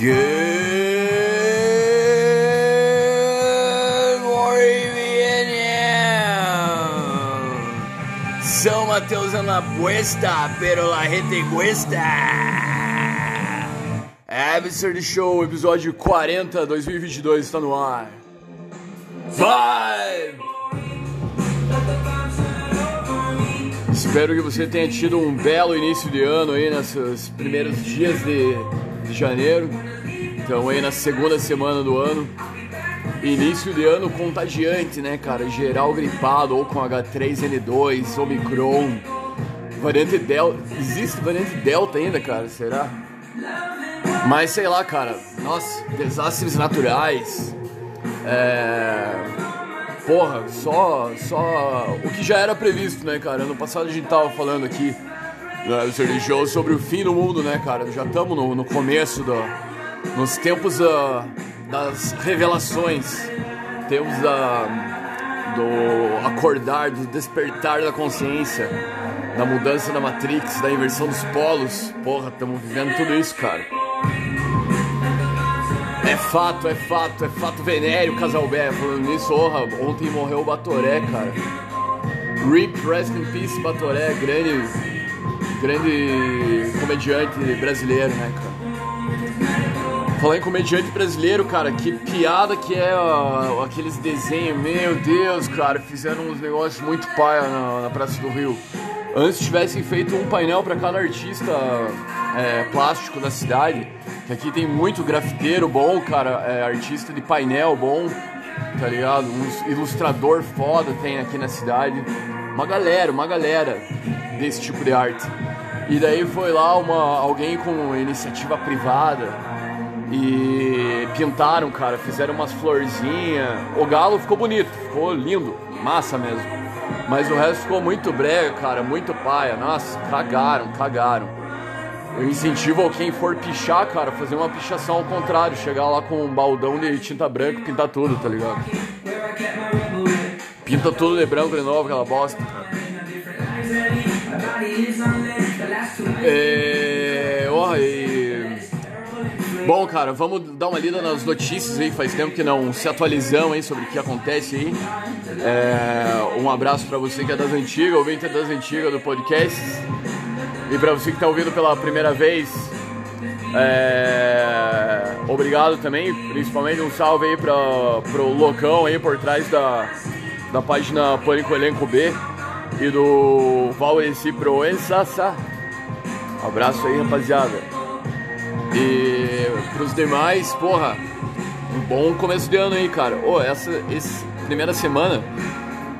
Good morning, Vietnam. São Mateus en la puesta, pero la gente cuesta. Absurd Show, episódio 40, 2022, está no ar. Vai! Espero que você tenha tido um belo início de ano aí nesses primeiros dias de, de janeiro. Então aí na segunda semana do ano. Início de ano contagiante, né, cara? Geral gripado ou com H3N2, Omicron. Variante Delta. Existe variante Delta ainda, cara? Será? Mas sei lá, cara. Nossa, desastres naturais. É porra, só, só o que já era previsto, né, cara? Ano passado a gente tava falando aqui no Show sobre o fim do mundo, né, cara? Já estamos no, no, começo, do, nos tempos uh, das revelações, tempos da, do acordar, do despertar da consciência, da mudança da Matrix, da inversão dos polos. Porra, estamos vivendo tudo isso, cara. É fato, é fato, é fato venéreo, Casalbé. Falando nisso, orra, ontem morreu o Batoré, cara. Rip, rest in peace, Batoré, grande, grande comediante brasileiro, né, cara? Falar em comediante brasileiro, cara, que piada que é ó, aqueles desenhos, meu Deus, cara, fizeram uns negócios muito paia na, na Praça do Rio. Antes tivessem feito um painel para cada artista é, plástico da cidade que aqui tem muito grafiteiro bom, cara, é, artista de painel bom, tá ligado? Um ilustrador foda tem aqui na cidade. Uma galera, uma galera desse tipo de arte. E daí foi lá uma, alguém com iniciativa privada e pintaram, cara, fizeram umas florzinhas. O galo ficou bonito, ficou lindo, massa mesmo. Mas o resto ficou muito brega, cara, muito paia. Nossa, cagaram, cagaram. Eu incentivo quem for pichar, cara, fazer uma pichação ao contrário, chegar lá com um baldão de tinta branca e pintar tudo, tá ligado? Pinta tudo de branco de novo, aquela bosta. É. Oh, e... Bom, cara, vamos dar uma lida nas notícias aí. Faz tempo que não se atualizam aí sobre o que acontece aí. É... Um abraço para você que é das antigas, ouvinte das antigas do podcast. E para você que está ouvindo pela primeira vez, é... obrigado também, principalmente um salve aí para pro Locão aí por trás da, da página Pânico Elenco B e do Valesi Proença. Abraço aí, rapaziada. E pros demais, porra, um bom começo de ano aí, cara. Oh, essa, essa primeira semana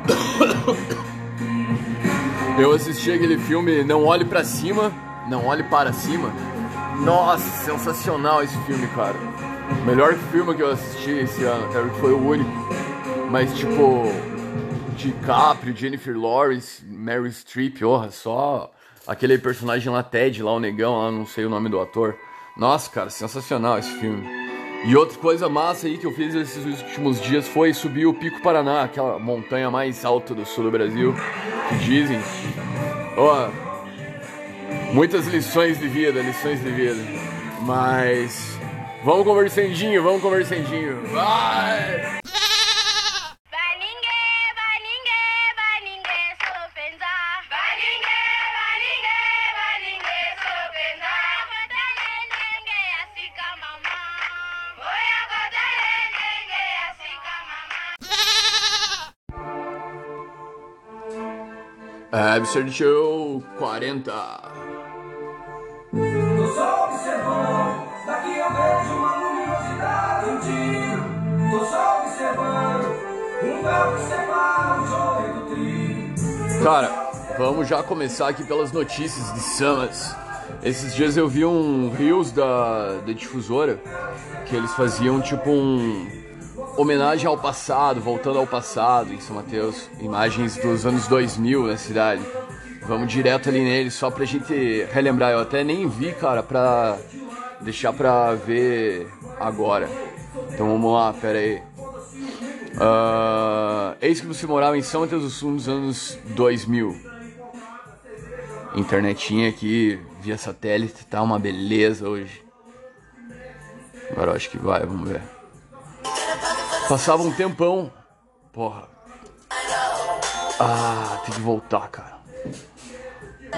Eu assisti aquele filme Não Olhe para Cima, Não Olhe Para Cima. Nossa, sensacional esse filme, cara. Melhor filme que eu assisti esse ano, cara, foi o único. Mas, tipo, DiCaprio, Jennifer Lawrence, Mary Streep, orra, só aquele personagem lá, Ted, lá o negão, lá não sei o nome do ator. Nossa, cara, sensacional esse filme. E outra coisa massa aí que eu fiz esses últimos dias foi subir o Pico Paraná, aquela montanha mais alta do sul do Brasil, que dizem. Ó, muitas lições de vida, lições de vida. Mas vamos conversandinho, vamos conversandinho. Vai! Absurd Show 40. Tô só observando, daqui eu vejo uma luminosidade, um tiro. Tô só observando, um véu que separa o joio do trigo. Cara, vamos já começar aqui pelas notícias de Samas. Esses dias eu vi um Rios da, da difusora que eles faziam tipo um homenagem ao passado, voltando ao passado em São Mateus, imagens dos anos 2000 na cidade. Vamos direto ali nele só pra gente relembrar. Eu até nem vi, cara, pra deixar pra ver agora. Então vamos lá, pera aí. Uh, eis que você morava em São Mateus do Sul nos anos 2000. Internetinha aqui via satélite, tá uma beleza hoje. Agora acho que vai, vamos ver. Passava um tempão. Porra. Ah, tem que voltar, cara.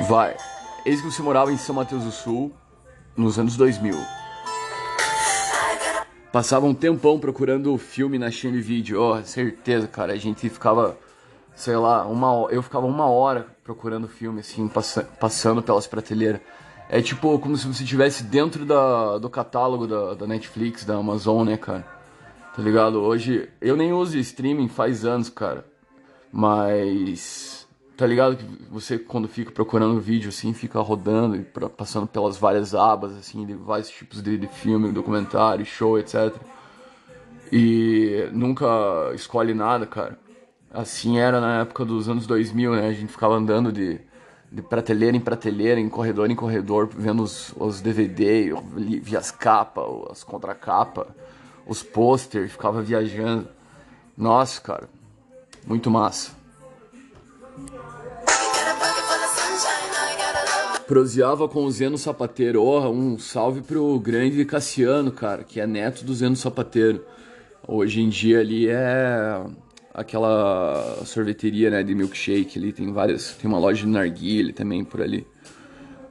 Vai. Eis que você morava em São Mateus do Sul nos anos 2000. Passava um tempão procurando o filme na Shane Video. Oh, certeza, cara. A gente ficava, sei lá, uma eu ficava uma hora procurando filme, assim, pass passando pelas prateleiras. É tipo como se você estivesse dentro da, do catálogo da, da Netflix, da Amazon, né, cara? Tá ligado? Hoje eu nem uso streaming faz anos, cara. Mas tá ligado que você quando fica procurando vídeo assim, fica rodando e passando pelas várias abas assim, de vários tipos de, de filme, documentário, show, etc. E nunca escolhe nada, cara. Assim era na época dos anos 2000, né? A gente ficava andando de de prateleira em prateleira, em corredor em corredor, vendo os, os DVD, via as capas, as contracapas, os posters, ficava viajando. Nossa, cara, muito massa. Proseava com o Zeno Sapateiro. Oh, um salve pro grande Cassiano, cara, que é neto do Zeno Sapateiro. Hoje em dia ali é aquela sorveteria, né, de milkshake ali, tem várias, tem uma loja de narguile também por ali.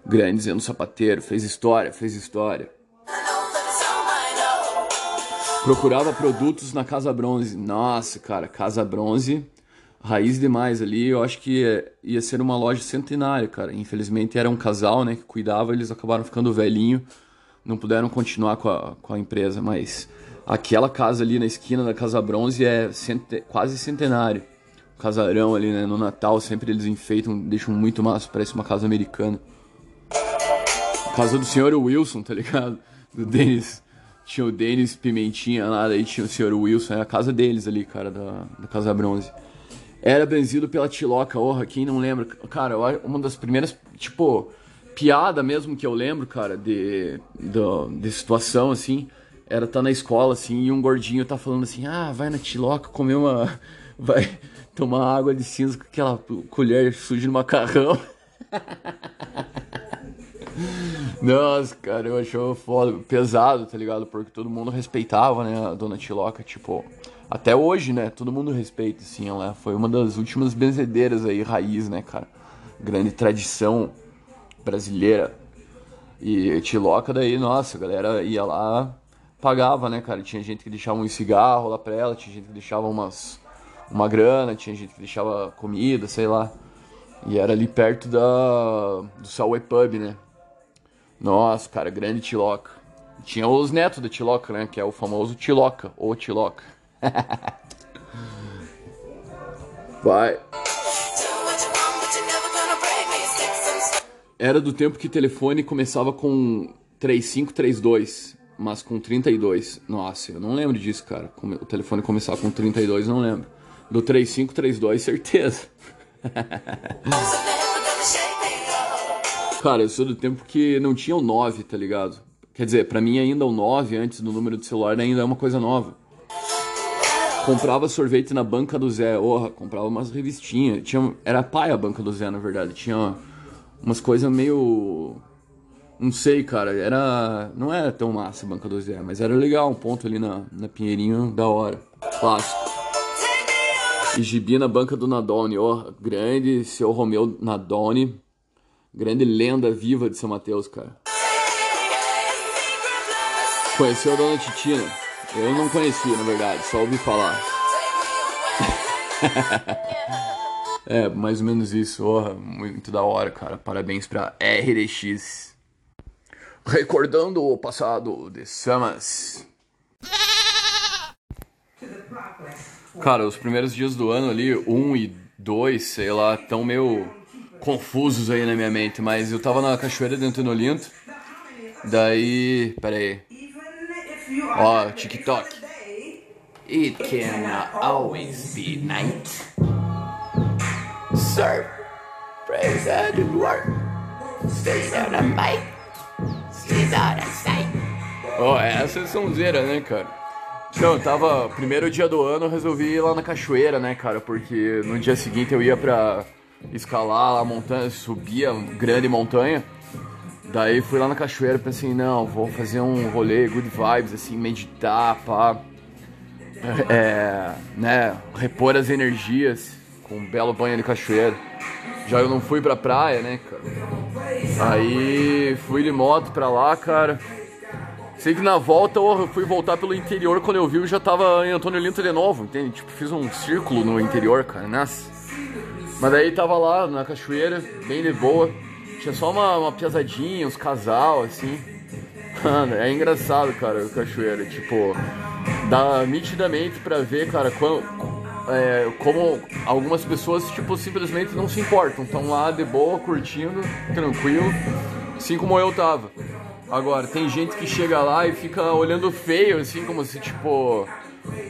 Grande Zeno Sapateiro, fez história, fez história. Procurava produtos na Casa Bronze. Nossa, cara, Casa Bronze, raiz demais ali. Eu acho que ia ser uma loja centenária, cara. Infelizmente era um casal, né, que cuidava, eles acabaram ficando velhinho, não puderam continuar com a, com a empresa, mas Aquela casa ali na esquina da Casa Bronze é quase centenário. O casarão ali, né? No Natal sempre eles enfeitam, deixam muito massa, parece uma casa americana. Casa do senhor Wilson, tá ligado? Do Denis. Tinha o Denis Pimentinha lá, daí tinha o senhor Wilson. É a casa deles ali, cara, da, da Casa Bronze. Era benzido pela Tiloca, orra, quem não lembra? Cara, uma das primeiras, tipo, piada mesmo que eu lembro, cara, de, de, de situação, assim era tá na escola, assim, e um gordinho tá falando assim, ah, vai na Tiloca comer uma... Vai tomar água de cinza com aquela colher suja no macarrão. Nossa, cara, eu achava foda, pesado, tá ligado? Porque todo mundo respeitava, né, a dona Tiloca, tipo... Até hoje, né, todo mundo respeita, assim, ela foi uma das últimas benzedeiras aí, raiz, né, cara? Grande tradição brasileira. E Tiloca daí, nossa, a galera ia lá pagava, né, cara? Tinha gente que deixava um cigarro lá pra ela, tinha gente que deixava umas, uma grana, tinha gente que deixava comida, sei lá. E era ali perto da do Salway Pub, né? Nossa, cara, grande Tiloca. Tinha os netos da Tiloca, né? Que é o famoso Tiloca, ou Tiloca. Vai. Era do tempo que telefone começava com 3532 mas com 32. Nossa, eu não lembro disso, cara. O telefone começar com 32, não lembro. Do 3532, certeza. cara, eu sou do tempo que não tinha o 9, tá ligado? Quer dizer, pra mim ainda o 9 antes do número de celular ainda é uma coisa nova. Comprava sorvete na banca do Zé, orra, comprava umas revistinhas. Tinha, era pai a banca do Zé, na verdade. Tinha umas coisas meio não sei, cara, era. Não era tão massa a banca do Zé, mas era legal, um ponto ali na, na Pinheirinho, da hora. Clássico. E gibi na banca do Nadone, ó, grande seu Romeu Nadone, grande lenda viva de São Mateus, cara. Conheceu a dona Titina? Eu não conhecia, na verdade, só ouvi falar. é, mais ou menos isso, oh, muito da hora, cara. Parabéns pra RDX. Recordando o passado de Samas. Cara, os primeiros dias do ano ali, um e dois, sei lá, tão meio confusos aí na minha mente, mas eu tava na cachoeira de Antônio Olinto, daí, pera aí, ó, TikTok. It can always be night. Sir, praise the Lord. Stay on the mic. Ó, oh, essa é sonzeira, né, cara? Então, tava. Primeiro dia do ano, eu resolvi ir lá na cachoeira, né, cara? Porque no dia seguinte eu ia pra escalar a montanha, subir a grande montanha. Daí fui lá na cachoeira pensei, não, vou fazer um rolê, good vibes, assim, meditar, pá. É, né, repor as energias com um belo banho de cachoeira. Já eu não fui pra praia, né, cara? Aí fui de moto pra lá, cara. Sei que na volta eu fui voltar pelo interior, quando eu vi eu já tava em Antônio Linta de novo, entende? Tipo, fiz um círculo no interior, cara, nossa. Mas daí tava lá na cachoeira, bem de boa. Tinha só uma, uma piazadinha, uns casal, assim. Mano, é engraçado, cara, o cachoeira. Tipo, dá nitidamente pra ver, cara, quando, é, como algumas pessoas, tipo, simplesmente não se importam. Estão lá de boa, curtindo, tranquilo, assim como eu tava. Agora, tem gente que chega lá e fica olhando feio, assim, como se, tipo,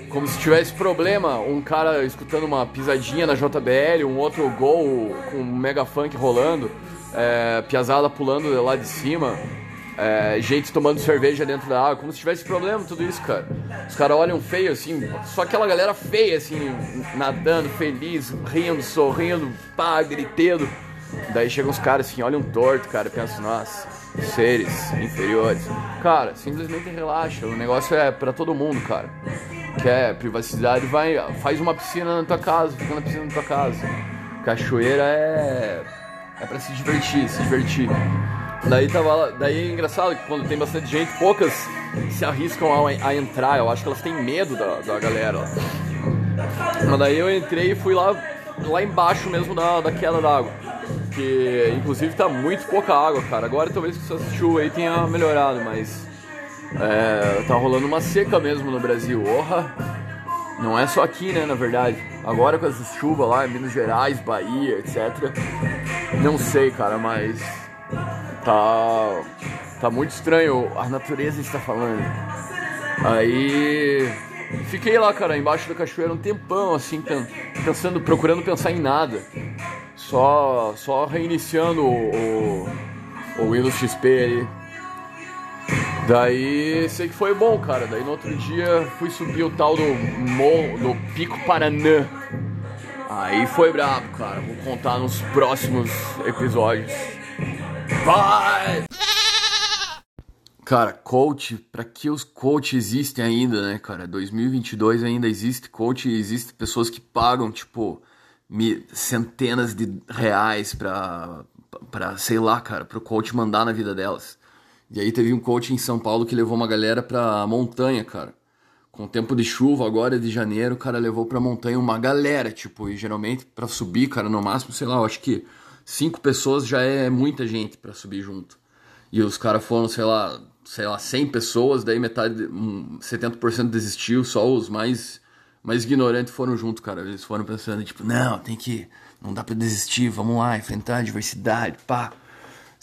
como se tivesse problema. Um cara escutando uma pisadinha na JBL, um outro gol com um mega funk rolando é, piazada pulando lá de cima, é, gente tomando cerveja dentro da água, como se tivesse problema tudo isso, cara. Os caras olham feio, assim, só aquela galera feia, assim, nadando, feliz, rindo, sorrindo, pá, gritando. Daí chegam os caras assim, olham torto, cara, pensam, nossa, seres inferiores. Cara, simplesmente relaxa, o negócio é para todo mundo, cara. Quer privacidade, vai, faz uma piscina na tua casa, fica na piscina na tua casa. Cachoeira é é pra se divertir, se divertir. Daí tava daí é engraçado que quando tem bastante gente, poucas se arriscam a, a entrar. Eu acho que elas têm medo da, da galera. Mas daí eu entrei e fui lá, lá embaixo mesmo da, da queda d'água. Que inclusive tá muito pouca água, cara. Agora talvez que essa chuva aí tenha melhorado, mas é, tá rolando uma seca mesmo no Brasil. Orra! Não é só aqui, né, na verdade. Agora com essas chuvas lá em Minas Gerais, Bahia, etc. Não sei, cara, mas tá tá muito estranho. A natureza está falando. Aí fiquei lá, cara, embaixo da cachoeira um tempão, assim, pensando, procurando pensar em nada. Só só reiniciando o, o, o Windows XP aí. Daí sei que foi bom, cara. Daí no outro dia fui subir o tal do, Mo, do Pico Paranã. Aí foi brabo, cara. Vou contar nos próximos episódios. Vai! Cara, coach, para que os coaches existem ainda, né, cara? 2022 ainda existe coach, existe pessoas que pagam, tipo, centenas de reais pra, pra, sei lá, cara, pro coach mandar na vida delas. E aí teve um coach em São Paulo que levou uma galera pra montanha, cara com o tempo de chuva agora de janeiro, o cara levou pra montanha uma galera, tipo, e geralmente para subir, cara, no máximo, sei lá, eu acho que cinco pessoas já é muita gente para subir junto. E os caras foram, sei lá, sei lá, 100 pessoas, daí metade, um, 70% desistiu, só os mais mais ignorantes foram junto, cara. Eles foram pensando, tipo, não, tem que, não dá para desistir, vamos lá, enfrentar a diversidade, pá.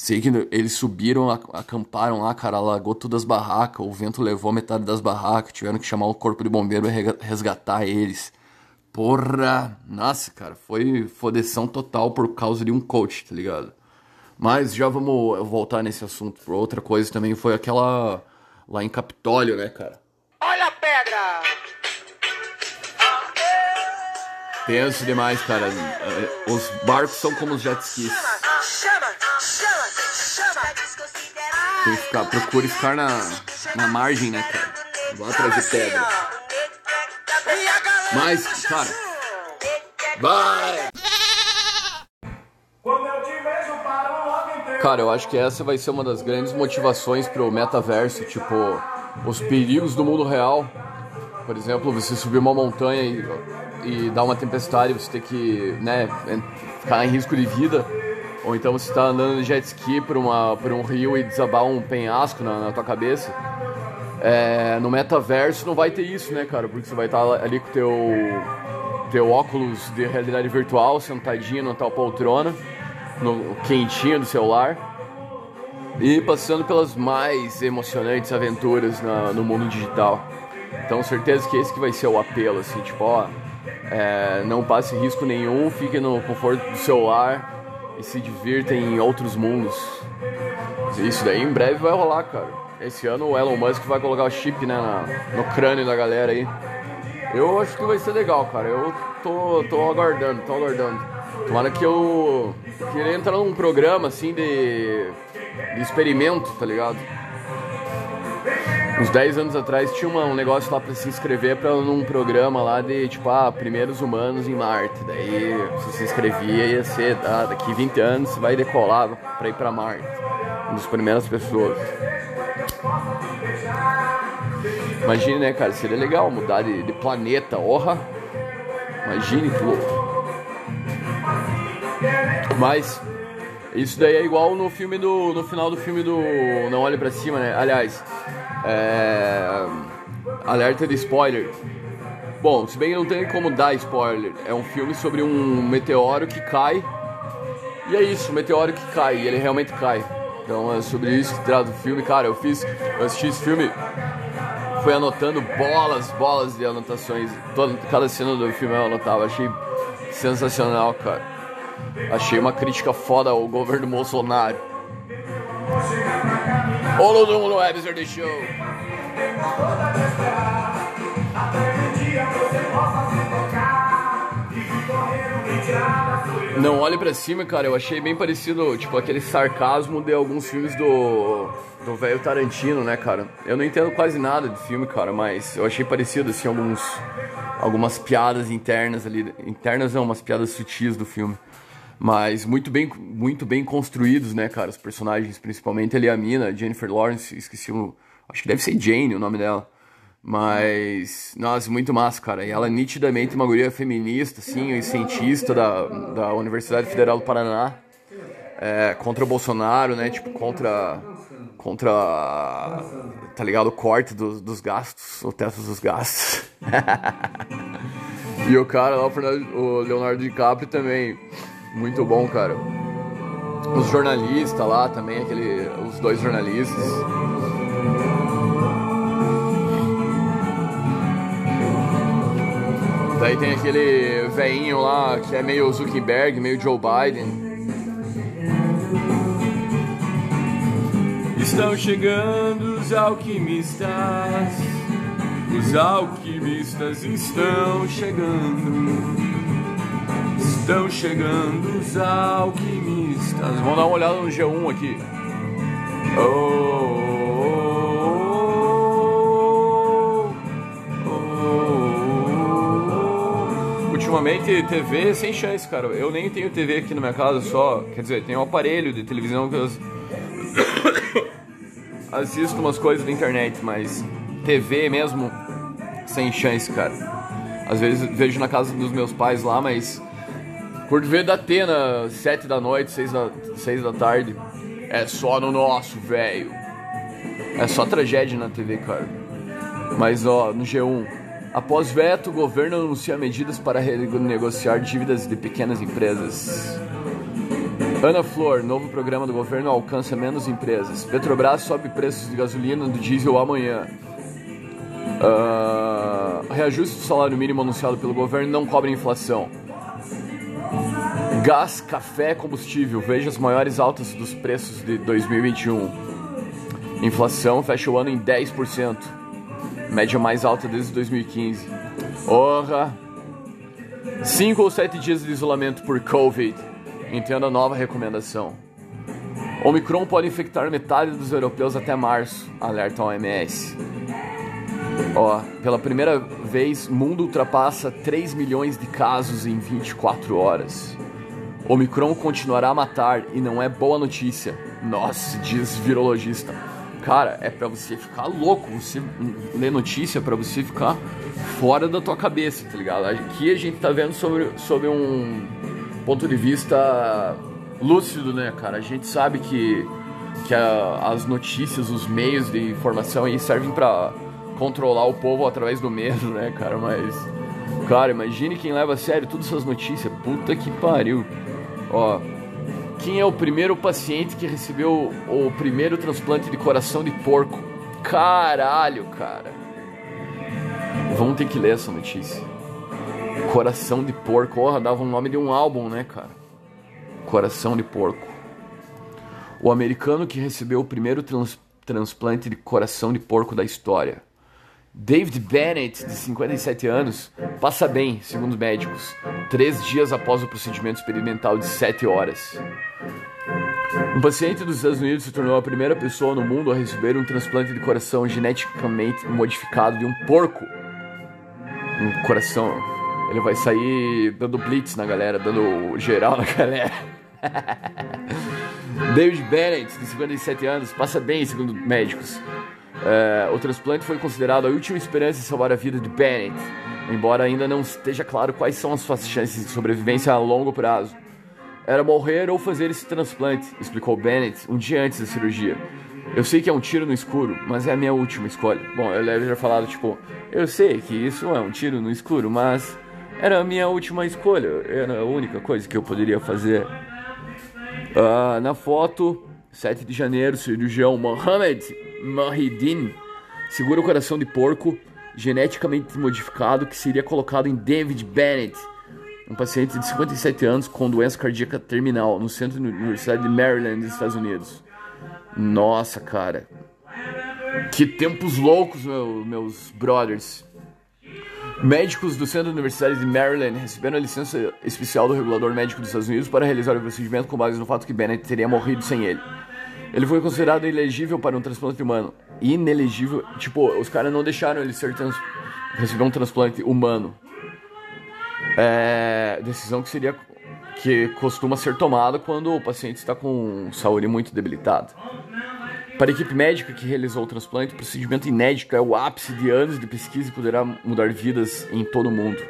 Sei que eles subiram, acamparam lá, cara, alagou todas as barracas, o vento levou metade das barracas, tiveram que chamar o corpo de bombeiro pra resgatar eles. Porra! Nossa, cara, foi fodeção total por causa de um coach, tá ligado? Mas já vamos voltar nesse assunto. Por outra coisa também foi aquela lá em Capitólio, né, cara? Olha a pedra! Penso demais, cara. É, os barcos são como os jet skis. Tem que ficar, procure ficar na, na margem, né, cara? Vá atrás de pedra. Mas, cara. Vai! Cara, eu acho que essa vai ser uma das grandes motivações pro metaverso, tipo, os perigos do mundo real. Por exemplo, você subir uma montanha e, e dar uma tempestade, você ter que, né, ficar em risco de vida ou então você está andando de jet ski por, uma, por um rio e desabar um penhasco na, na tua cabeça. É, no metaverso não vai ter isso, né, cara? Porque você vai estar tá ali com teu teu óculos de realidade virtual, sentadinho na tal poltrona, no quentinho do celular e passando pelas mais emocionantes aventuras na, no mundo digital. Então, certeza que esse que vai ser o apelo, assim, tipo, ó, é, não passe risco nenhum, fique no conforto do celular e se divirtem em outros mundos. Isso daí em breve vai rolar, cara. Esse ano o Elon Musk vai colocar o chip né, na, no crânio da galera aí. Eu acho que vai ser legal, cara. Eu tô, tô aguardando, tô aguardando. Tomara que eu queria entrar num programa assim de, de experimento, tá ligado? Uns 10 anos atrás tinha uma, um negócio lá pra se inscrever pra num programa lá de tipo, ah, primeiros humanos em Marte. Daí você se inscrevia ia ser, ah, daqui 20 anos você vai decolar pra ir pra Marte. Uma das primeiras pessoas. Imagine, né, cara? Seria legal mudar de, de planeta, orra. Imagine que louco. Mas isso daí é igual no filme do. no final do filme do Não Olhe Pra Cima, né? Aliás, é, alerta de spoiler. Bom, se bem que não tem como dar spoiler, é um filme sobre um meteoro que cai. E é isso, um meteoro que cai, e ele realmente cai. Então é sobre isso que trata o filme. Cara, eu fiz. Eu assisti esse filme, fui anotando bolas, bolas de anotações. Toda, cada cena do filme eu anotava. Achei sensacional, cara. Achei uma crítica foda ao governo Bolsonaro. Olá, todo mundo, Episode The Show. Não olhe pra cima, cara. Eu achei bem parecido, tipo, aquele sarcasmo de alguns filmes do. do velho Tarantino, né, cara? Eu não entendo quase nada de filme, cara, mas eu achei parecido, assim, alguns. algumas piadas internas ali. Internas não, umas piadas sutis do filme. Mas muito bem, muito bem construídos, né, cara? Os personagens, principalmente ali a mina, Jennifer Lawrence, esqueci o. Acho que deve ser Jane o nome dela. Mas, nossa, muito massa, cara. E ela é nitidamente uma guria feminista, assim, e cientista da, da Universidade Federal do Paraná. É, contra o Bolsonaro, né? Tipo, contra. Contra. Tá ligado? O corte do, dos gastos, o teto dos gastos. e o cara lá, o Leonardo DiCaprio também. Muito bom, cara. Os jornalistas lá também, aquele, os dois jornalistas. Daí tem aquele veinho lá que é meio Zuckerberg, meio Joe Biden. Estão chegando os alquimistas. Os alquimistas estão chegando. Estão chegando os alquimistas. Vamos dar uma olhada no G1 aqui. Oh. ultimamente TV sem chance, cara. Eu nem tenho TV aqui na minha casa só. Quer dizer, tenho um aparelho de televisão que eu assisto umas coisas da internet, mas TV mesmo sem chance, cara. Às vezes vejo na casa dos meus pais lá, mas curto ver da Atena, sete da noite, seis da, seis da tarde. É só no nosso, velho. É só tragédia na TV, cara. Mas ó, no G1, Após veto, o governo anuncia medidas para renegociar dívidas de pequenas empresas. Ana Flor, novo programa do governo alcança menos empresas. Petrobras sobe preços de gasolina do diesel amanhã. Uh, reajuste do salário mínimo anunciado pelo governo não cobre inflação. Gás, café, combustível. Veja as maiores altas dos preços de 2021. Inflação fecha o ano em 10% média mais alta desde 2015. Orra! 5 ou 7 dias de isolamento por Covid. Entenda a nova recomendação. Omicron pode infectar metade dos europeus até março, alerta a OMS. Ó, pela primeira vez, mundo ultrapassa 3 milhões de casos em 24 horas. Omicron continuará a matar e não é boa notícia. Nossa, diz virologista. Cara, é para você ficar louco, você ler notícia para você ficar fora da tua cabeça, tá ligado? Aqui a gente tá vendo sobre, sobre um ponto de vista lúcido, né, cara? A gente sabe que, que a, as notícias, os meios de informação aí servem para controlar o povo através do medo, né, cara? Mas, cara, imagine quem leva a sério todas essas notícias. Puta que pariu. Ó, quem é o primeiro paciente que recebeu o primeiro transplante de coração de porco? Caralho, cara. Vamos ter que ler essa notícia. Coração de porco. Oh, dava o nome de um álbum, né, cara? Coração de porco. O americano que recebeu o primeiro trans transplante de coração de porco da história. David Bennett, de 57 anos, passa bem, segundo médicos, três dias após o procedimento experimental de 7 horas. Um paciente dos Estados Unidos se tornou a primeira pessoa no mundo a receber um transplante de coração geneticamente modificado de um porco. Um coração. Ele vai sair dando blitz na galera, dando geral na galera. David Bennett, de 57 anos, passa bem, segundo médicos. É, o transplante foi considerado a última esperança de salvar a vida de Bennett, embora ainda não esteja claro quais são as suas chances de sobrevivência a longo prazo. Era morrer ou fazer esse transplante, explicou Bennett um dia antes da cirurgia. Eu sei que é um tiro no escuro, mas é a minha última escolha. Bom, eu deve ter falado tipo, eu sei que isso é um tiro no escuro, mas era a minha última escolha, era a única coisa que eu poderia fazer. Uh, na foto, 7 de janeiro, cirurgião Mohamed Mahidin segura o coração de porco geneticamente modificado que seria colocado em David Bennett, um paciente de 57 anos com doença cardíaca terminal no centro da Universidade de Maryland, nos Estados Unidos. Nossa, cara. Que tempos loucos, meu, meus brothers. Médicos do Centro da Universidade de Maryland receberam a licença especial do regulador médico dos Estados Unidos para realizar o procedimento com base no fato que Bennett teria morrido sem ele. Ele foi considerado ilegível para um transplante humano. Inelegível. Tipo, os caras não deixaram ele ser trans... receber um transplante humano. É... Decisão que seria. que costuma ser tomada quando o paciente está com saúde muito debilitada. Para a equipe médica que realizou o transplante, o procedimento inédito é o ápice de anos de pesquisa e poderá mudar vidas em todo o mundo.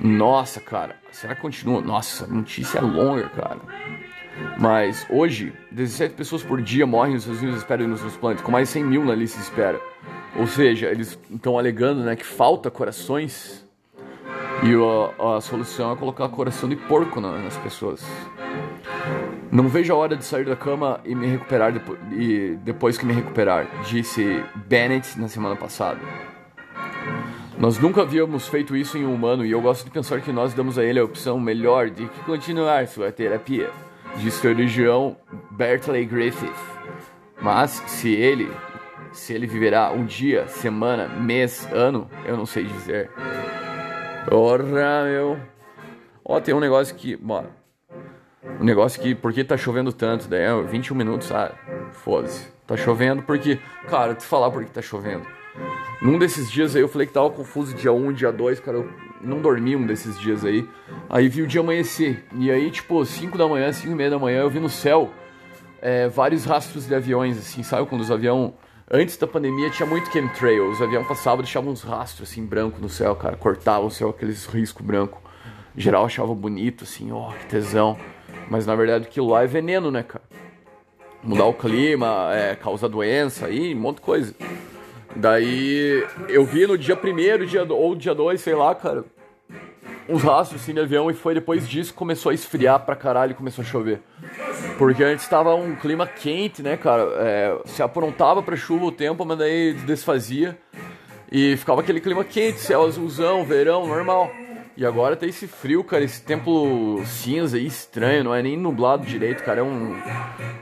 Nossa, cara, será que continua? Nossa, notícia é longa, cara. Mas hoje, 17 pessoas por dia morrem nos Estados Unidos esperando nos transplantes, com mais de 100 mil na lista de espera. Ou seja, eles estão alegando né, que falta corações e a, a, solução é colocar coração de porco nas pessoas. Não vejo a hora de sair da cama e me recuperar depo e depois que me recuperar, disse Bennett na semana passada. Nós nunca havíamos feito isso em um humano e eu gosto de pensar que nós damos a ele a opção melhor de continuar sua terapia disse o religião Bertley Griffith. Mas se ele, se ele viverá um dia, semana, mês, ano, eu não sei dizer. Porra, meu. Ó, tem um negócio que, mano. Um negócio que, por que tá chovendo tanto? Daí é 21 minutos, ah, foda-se. Tá chovendo porque, cara, te falar por que tá chovendo. Num desses dias aí eu falei que tava confuso dia 1, dia 2, cara, eu não dormi um desses dias aí. Aí vi o dia amanhecer. E aí, tipo, 5 da manhã, 5 e meia da manhã, eu vi no céu é, vários rastros de aviões, assim, sabe? Quando os aviões. Antes da pandemia tinha muito chemtrail. Os aviões passavam e deixavam uns rastros, assim, branco no céu, cara. Cortavam o céu, aqueles riscos branco. Em geral achava bonito, assim, ó, oh, que tesão. Mas na verdade aquilo lá é veneno, né, cara? Mudar o clima, é, causa doença aí, um monte de coisa. Daí eu vi no dia primeiro, dia, ou dia dois, sei lá, cara, uns rastros assim de avião e foi depois disso que começou a esfriar pra caralho e começou a chover. Porque antes tava um clima quente, né, cara? É, se aprontava pra chuva o tempo, mas daí desfazia. E ficava aquele clima quente, céu azulzão, verão, normal. E agora tem esse frio, cara, esse tempo cinza aí, estranho, não é nem nublado direito, cara. É um,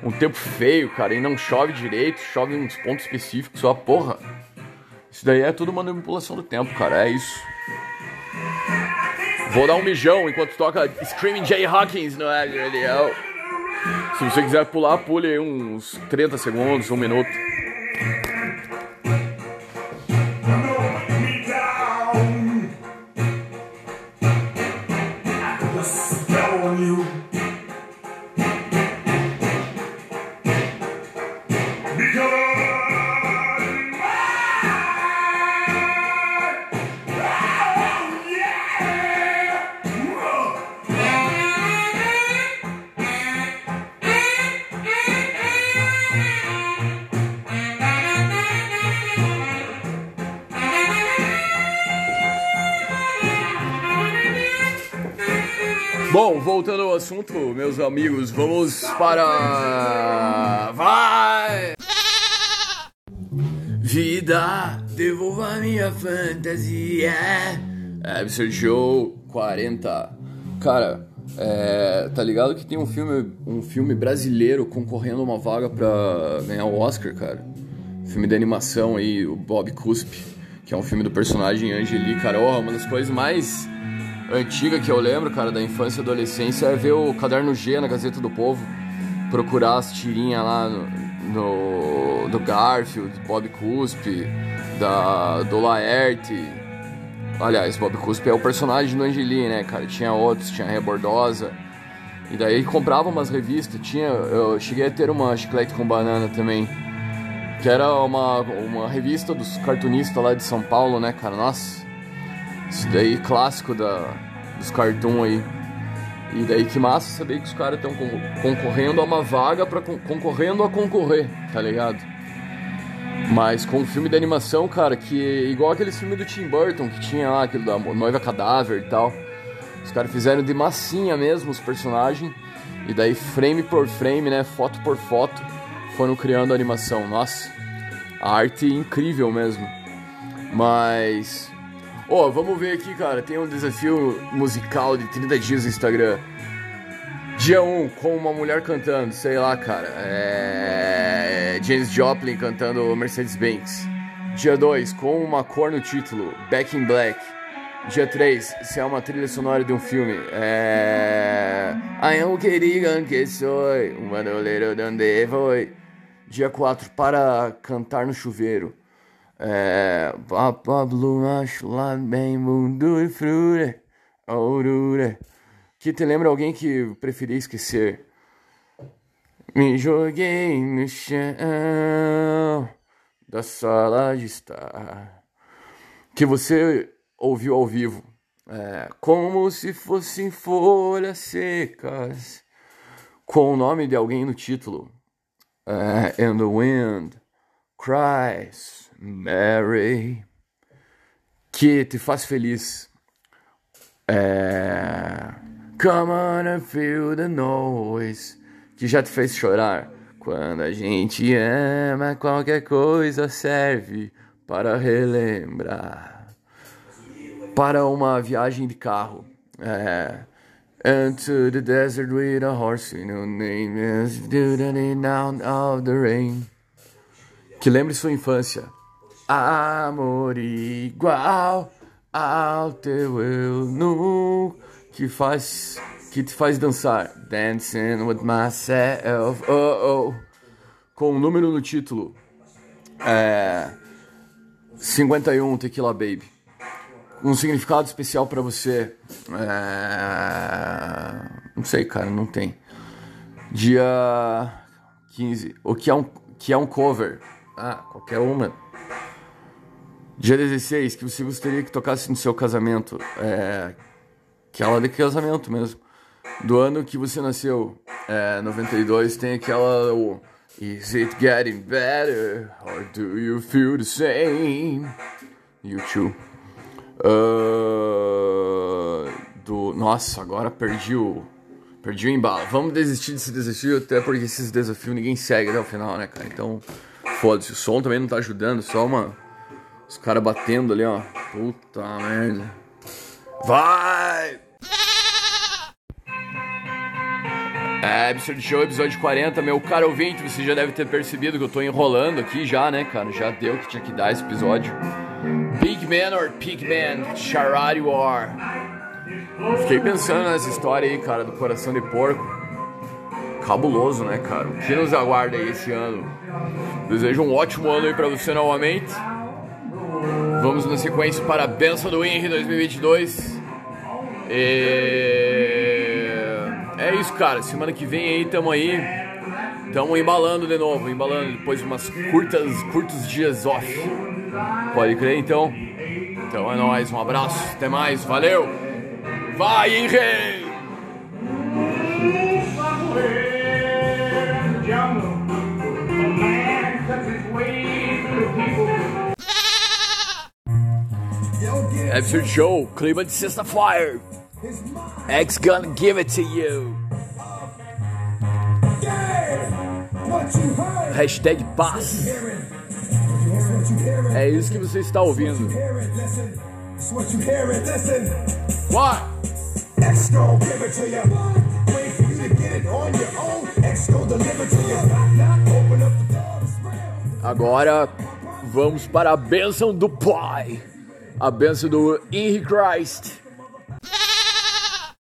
um tempo feio, cara, e não chove direito, chove em uns pontos específicos, só porra. Isso daí é tudo uma manipulação do tempo, cara, é isso. Vou dar um mijão enquanto toca Screaming Jay Hawkins no Radio. Se você quiser pular, pule aí uns 30 segundos, um minuto. Bom, voltando ao assunto, meus amigos, vamos para. Vai! Vida, devolva minha fantasia. Episode Show 40. Cara, é, tá ligado que tem um filme, um filme brasileiro concorrendo a uma vaga pra ganhar o Oscar, cara? filme de animação aí, o Bob Cuspe, que é um filme do personagem Angeli, cara, oh, uma das coisas mais antigas que eu lembro, cara, da infância e adolescência é ver o Caderno G na Gazeta do Povo, procurar as tirinhas lá no, no do Garfield, Bob Cuspe, da, do Laerte. Aliás, Bob Cuspe é o personagem do Angeli, né, cara? Tinha outros, tinha Rebordosa. E daí comprava umas revistas, tinha. Eu cheguei a ter uma chiclete com banana também. Que era uma, uma revista dos cartunistas lá de São Paulo, né, cara? Nossa. Isso daí clássico da, dos cartoon aí. E daí que massa saber que os caras estão concorrendo a uma vaga para concorrendo a concorrer, tá ligado? Mas com um filme de animação, cara, que é igual aquele filme do Tim Burton que tinha lá, aquele da Noiva Cadáver e tal. Os caras fizeram de massinha mesmo os personagens. E daí, frame por frame, né? Foto por foto, foram criando a animação. Nossa, a arte incrível mesmo. Mas. Ó, oh, vamos ver aqui, cara. Tem um desafio musical de 30 dias no Instagram. Dia 1, um, com uma mulher cantando, sei lá, cara. É. James Joplin cantando Mercedes-Benz. Dia 2, com uma cor no título, Back in Black. Dia 3, se é uma trilha sonora de um filme. É. I am querido que sou, um bandoleiro donde foi. Dia 4, para cantar no chuveiro. É. Pablo acho lá bem mundo e frure. Ourure. Que te lembra alguém que preferia esquecer? Me joguei no chão da sala de estar. Que você ouviu ao vivo. É, como se fossem folhas secas, com o nome de alguém no título. É, and the wind cries, Mary, que te faz feliz. É, Come on and feel the noise, que já te fez chorar. Quando a gente ama, qualquer coisa serve para relembrar para uma viagem de carro. É, Into the desert with a horse, no name is down of the rain. Que lembre sua infância. Amor igual ao teu eu nu que faz que te faz dançar. Dancing with myself. Oh, oh. Com o um número no título. É 51 Tequila Baby um significado especial para você? É... Não sei, cara, não tem. Dia 15. O que é um, que é um cover? Ah, qualquer uma. Dia 16, que você gostaria que tocasse no seu casamento. É. Aquela de casamento mesmo. Do ano que você nasceu. É, 92, tem aquela. Is it getting better? Or do you feel the same? You too. Uh, do. Nossa, agora perdi o. Perdi o embalo. Vamos desistir desse desafio, até porque esses desafios ninguém segue até o final, né, cara? Então, foda-se. O som também não tá ajudando, só uma. Os caras batendo ali, ó. Puta merda. Vai! É, Absurd Show, episódio 40. Meu caro ouvinte, você já deve ter percebido que eu tô enrolando aqui já, né, cara? Já deu que tinha que dar esse episódio. Big Man or Pigman, Charade War. Fiquei pensando nessa história aí, cara, do coração de porco. Cabuloso, né, cara? O que nos aguarda aí esse ano? Desejo um ótimo ano aí pra você novamente. Vamos na sequência para a benção do Henry 2022. E... É isso, cara. Semana que vem aí, tamo aí. Tamo embalando de novo, embalando depois de umas curtas, curtos dias off. Pode crer então? Então é nóis, um abraço, até mais, valeu! Vai, Henry! Absurd Show, clima de sexta-feira. X gonna give it to you. Hashtag paz. É isso que você está ouvindo. What? Agora vamos para a bênção do Pai, a bênção do Henry Christ.